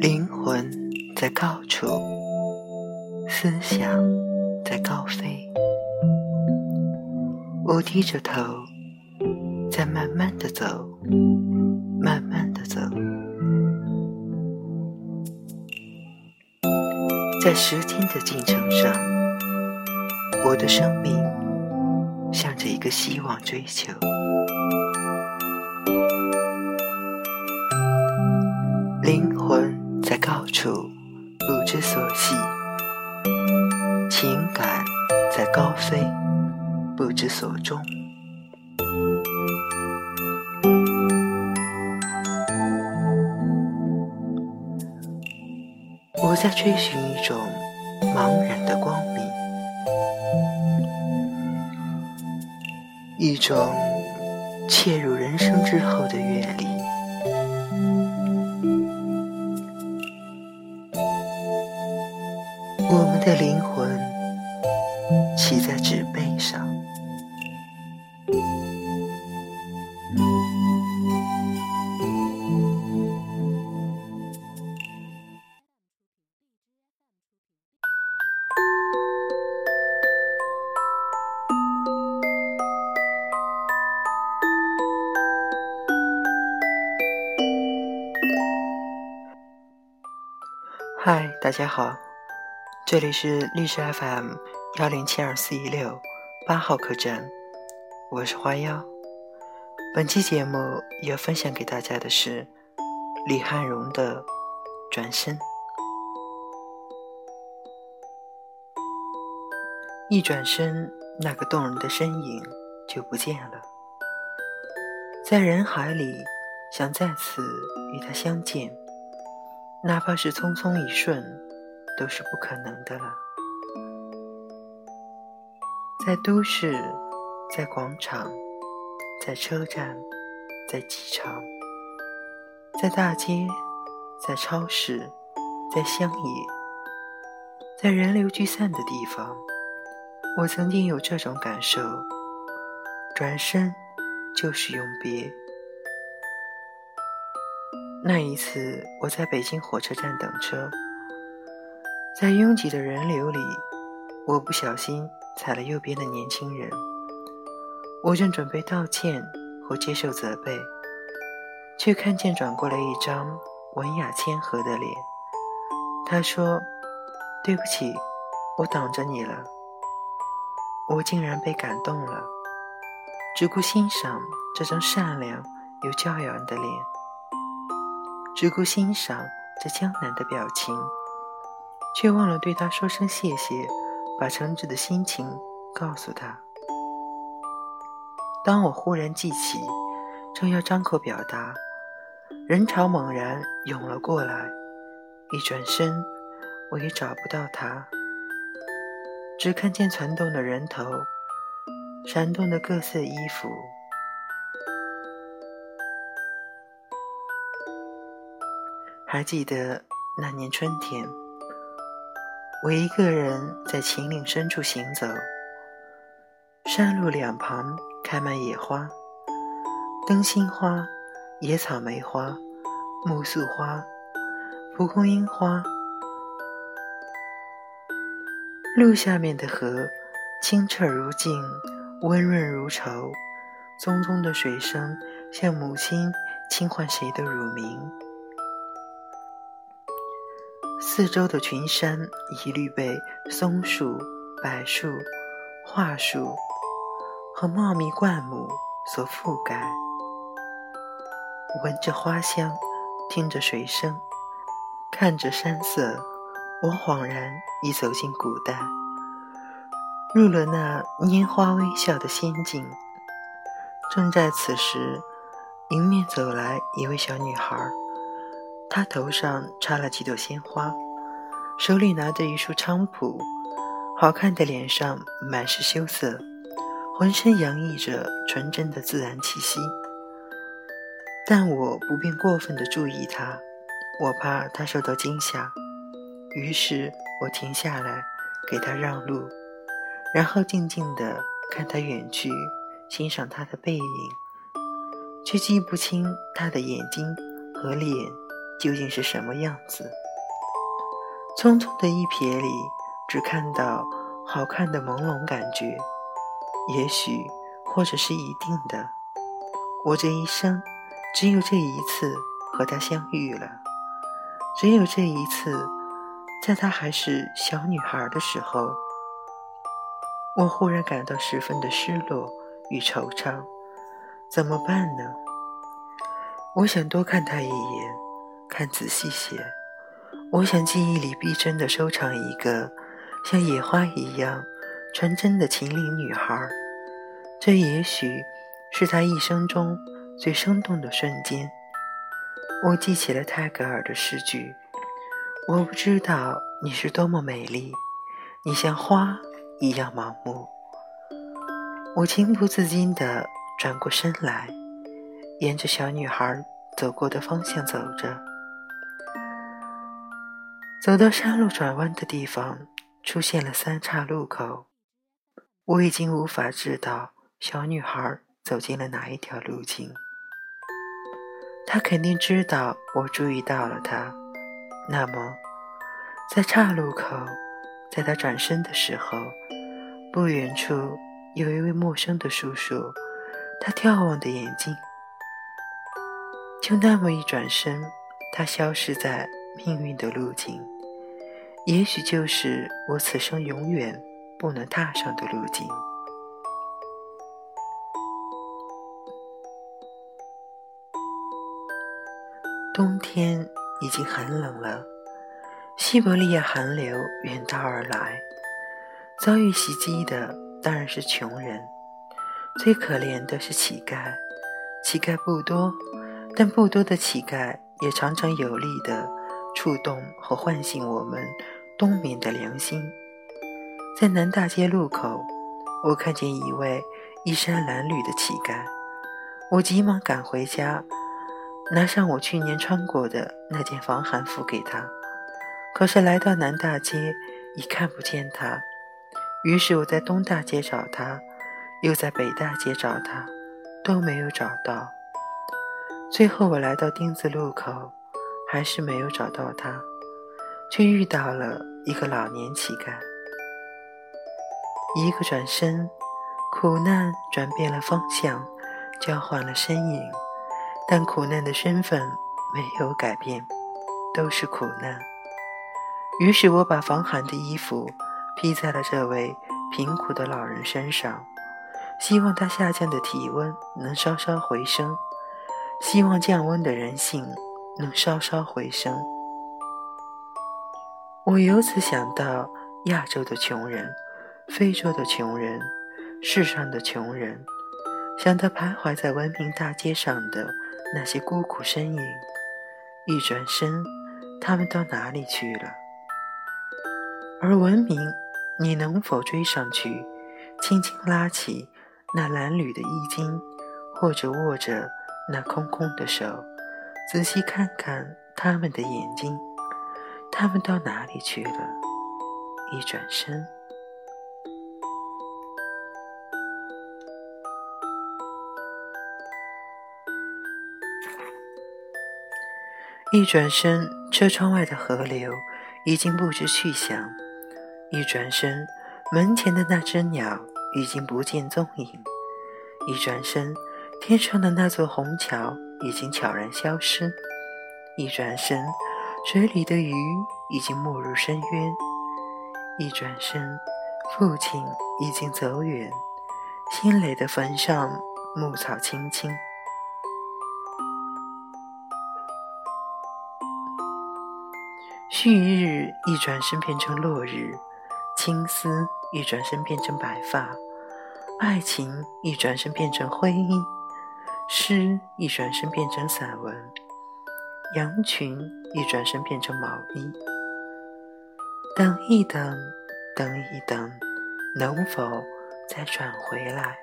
灵魂在高处，思想在高飞。我低着头，在慢慢的走，慢慢在时间的进程上，我的生命向着一个希望追求。灵魂。在高处不知所系，情感在高飞不知所终。我在追寻一种茫然的光明，一种切入人生之后的阅历。我们的灵魂骑在纸背上。大家好。这里是历史 FM 幺零七二四一六八号客栈，我是花妖。本期节目要分享给大家的是李汉荣的《转身》。一转身，那个动人的身影就不见了。在人海里，想再次与他相见，哪怕是匆匆一瞬。都是不可能的了。在都市，在广场，在车站，在机场，在大街，在超市，在乡野，在人流聚散的地方，我曾经有这种感受：转身就是永别。那一次，我在北京火车站等车。在拥挤的人流里，我不小心踩了右边的年轻人。我正准备道歉或接受责备，却看见转过来一张文雅谦和的脸。他说：“对不起，我挡着你了。”我竟然被感动了，只顾欣赏这张善良又教养的脸，只顾欣赏这江南的表情。却忘了对他说声谢谢，把诚挚的心情告诉他。当我忽然记起，正要张口表达，人潮猛然涌了过来，一转身，我也找不到他，只看见攒动的人头，闪动的各色衣服。还记得那年春天。我一个人在秦岭深处行走，山路两旁开满野花，灯心花、野草莓花、木素花、蒲公英花。路下面的河清澈如镜，温润如绸，淙淙的水声像母亲轻唤谁的乳名。四周的群山一律被松树、柏树、桦树和茂密灌木所覆盖。闻着花香，听着水声，看着山色，我恍然已走进古代，入了那拈花微笑的仙境。正在此时，迎面走来一位小女孩。他头上插了几朵鲜花，手里拿着一束菖蒲，好看的脸上满是羞涩，浑身洋溢着纯真的自然气息。但我不便过分的注意他，我怕他受到惊吓。于是我停下来，给他让路，然后静静地看他远去，欣赏他的背影，却记不清他的眼睛和脸究竟是什么样子。匆匆的一瞥里，只看到好看的朦胧感觉。也许，或者是一定的，我这一生只有这一次和他相遇了，只有这一次。在她还是小女孩的时候，我忽然感到十分的失落与惆怅。怎么办呢？我想多看她一眼，看仔细些。我想记忆里逼真的收藏一个像野花一样纯真的秦岭女孩。这也许是她一生中最生动的瞬间。我记起了泰戈尔的诗句。我不知道你是多么美丽，你像花一样盲目。我情不自禁地转过身来，沿着小女孩走过的方向走着。走到山路转弯的地方，出现了三岔路口。我已经无法知道小女孩走进了哪一条路径。她肯定知道我注意到了她。那么，在岔路口，在她转身的时候，不远处有一位陌生的叔叔，他眺望的眼睛，就那么一转身，他消失在命运的路径，也许就是我此生永远不能踏上的路径。冬天。已经很冷了，西伯利亚寒流远道而来，遭遇袭击的当然是穷人，最可怜的是乞丐。乞丐不多，但不多的乞丐也常常有力的触动和唤醒我们冬眠的良心。在南大街路口，我看见一位衣衫褴褛的乞丐，我急忙赶回家。拿上我去年穿过的那件防寒服给他，可是来到南大街已看不见他。于是我在东大街找他，又在北大街找他，都没有找到。最后我来到丁字路口，还是没有找到他，却遇到了一个老年乞丐。一个转身，苦难转变了方向，交换了身影。但苦难的身份没有改变，都是苦难。于是我把防寒的衣服披在了这位贫苦的老人身上，希望他下降的体温能稍稍回升，希望降温的人性能稍稍回升。我由此想到亚洲的穷人、非洲的穷人、世上的穷人，想到徘徊在文明大街上的。那些孤苦身影，一转身，他们到哪里去了？而文明，你能否追上去，轻轻拉起那褴褛的衣襟，或者握着那空空的手，仔细看看他们的眼睛，他们到哪里去了？一转身。一转身，车窗外的河流已经不知去向；一转身，门前的那只鸟已经不见踪影；一转身，天上的那座虹桥已经悄然消失；一转身，水里的鱼已经没入深渊；一转身，父亲已经走远，新垒的坟上牧草青青。旭日一转身变成落日，青丝一转身变成白发，爱情一转身变成婚姻，诗一转身变成散文，羊群一转身变成毛衣。等一等，等一等，能否再转回来？